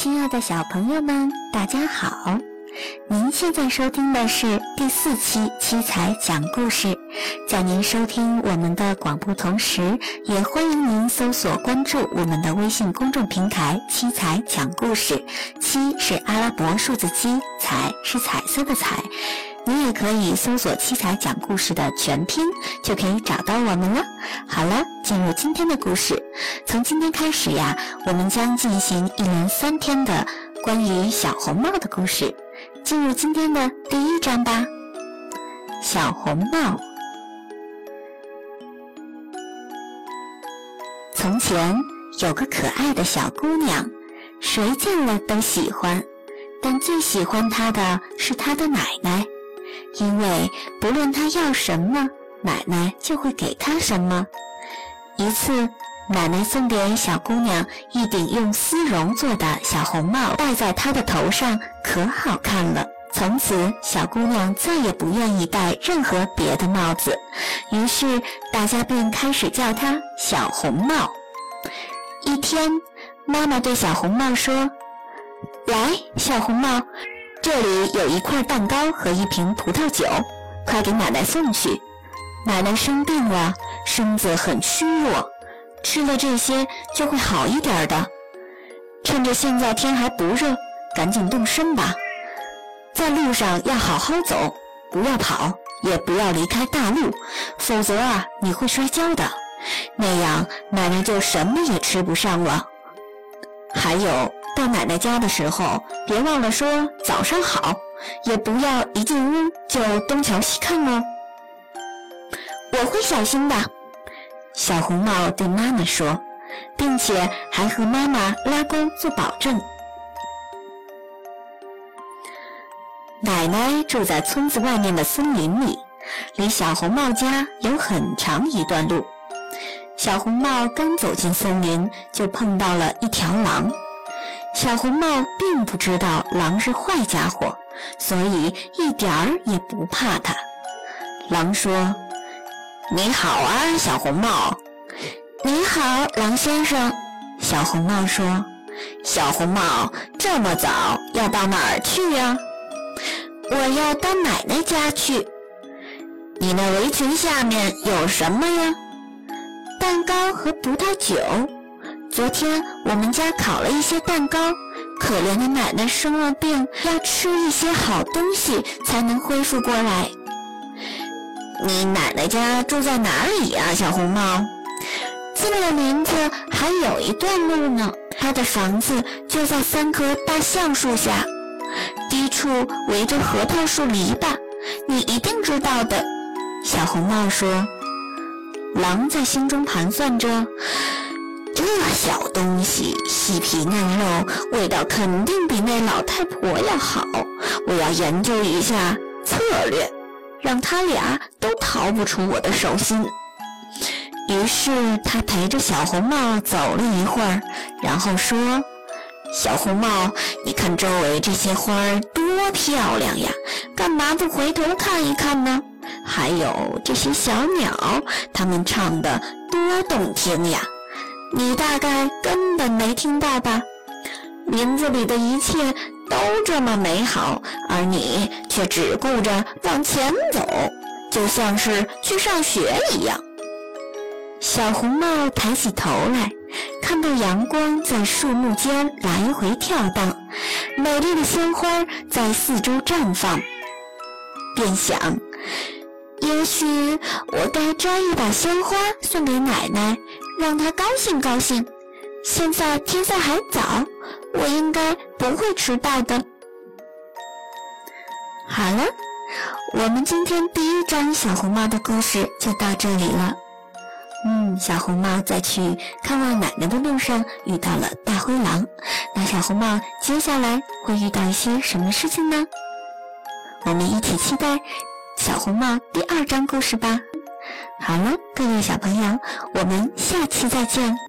亲爱的小朋友们，大家好！您现在收听的是第四期七彩讲故事。在您收听我们的广播同时，也欢迎您搜索关注我们的微信公众平台“七彩讲故事”。七是阿拉伯数字七，彩是彩色的彩。你也可以搜索“七彩讲故事”的全拼，就可以找到我们了。好了，进入今天的故事。从今天开始呀，我们将进行一连三天的关于小红帽的故事。进入今天的第一章吧。小红帽。从前有个可爱的小姑娘，谁见了都喜欢，但最喜欢她的是她的奶奶。因为不论她要什么，奶奶就会给她什么。一次，奶奶送给小姑娘一顶用丝绒做的小红帽，戴在她的头上可好看了。从此，小姑娘再也不愿意戴任何别的帽子，于是大家便开始叫她小红帽。一天，妈妈对小红帽说：“来，小红帽。”这里有一块蛋糕和一瓶葡萄酒，快给奶奶送去。奶奶生病了，身子很虚弱，吃了这些就会好一点的。趁着现在天还不热，赶紧动身吧。在路上要好好走，不要跑，也不要离开大路，否则啊，你会摔跤的。那样奶奶就什么也吃不上了。还有。到奶奶家的时候，别忘了说早上好，也不要一进屋就东瞧西看哦。我会小心的，小红帽对妈妈说，并且还和妈妈拉钩做保证。奶奶住在村子外面的森林里，离小红帽家有很长一段路。小红帽刚走进森林，就碰到了一条狼。小红帽并不知道狼是坏家伙，所以一点儿也不怕它。狼说：“你好啊，小红帽。”“你好，狼先生。”小红帽说。“小红帽，这么早要到哪儿去呀？”“我要到奶奶家去。”“你那围裙下面有什么呀？”“蛋糕和葡萄酒。”昨天我们家烤了一些蛋糕，可怜的奶奶生了病，要吃一些好东西才能恢复过来。你奶奶家住在哪里呀，小红帽？进了林子还有一段路呢，她的房子就在三棵大橡树下，低处围着核桃树篱笆，你一定知道的。小红帽说。狼在心中盘算着。这小东西细皮嫩肉，味道肯定比那老太婆要好。我要研究一下策略，让他俩都逃不出我的手心。于是他陪着小红帽走了一会儿，然后说：“小红帽，你看周围这些花儿多漂亮呀，干嘛不回头看一看呢？还有这些小鸟，它们唱的多动听呀！”你大概根本没听到吧？林子里的一切都这么美好，而你却只顾着往前走，就像是去上学一样。小红帽抬起头来，看到阳光在树木间来回跳荡，美丽的鲜花在四周绽放，便想：也许我该摘一把鲜花送给奶奶。让她高兴高兴。现在天色还早，我应该不会迟到的。好了，我们今天第一章小红帽的故事就到这里了。嗯，小红帽在去看望奶奶的路上遇到了大灰狼，那小红帽接下来会遇到一些什么事情呢？我们一起期待小红帽第二章故事吧。好了，各位小朋友，我们下期再见。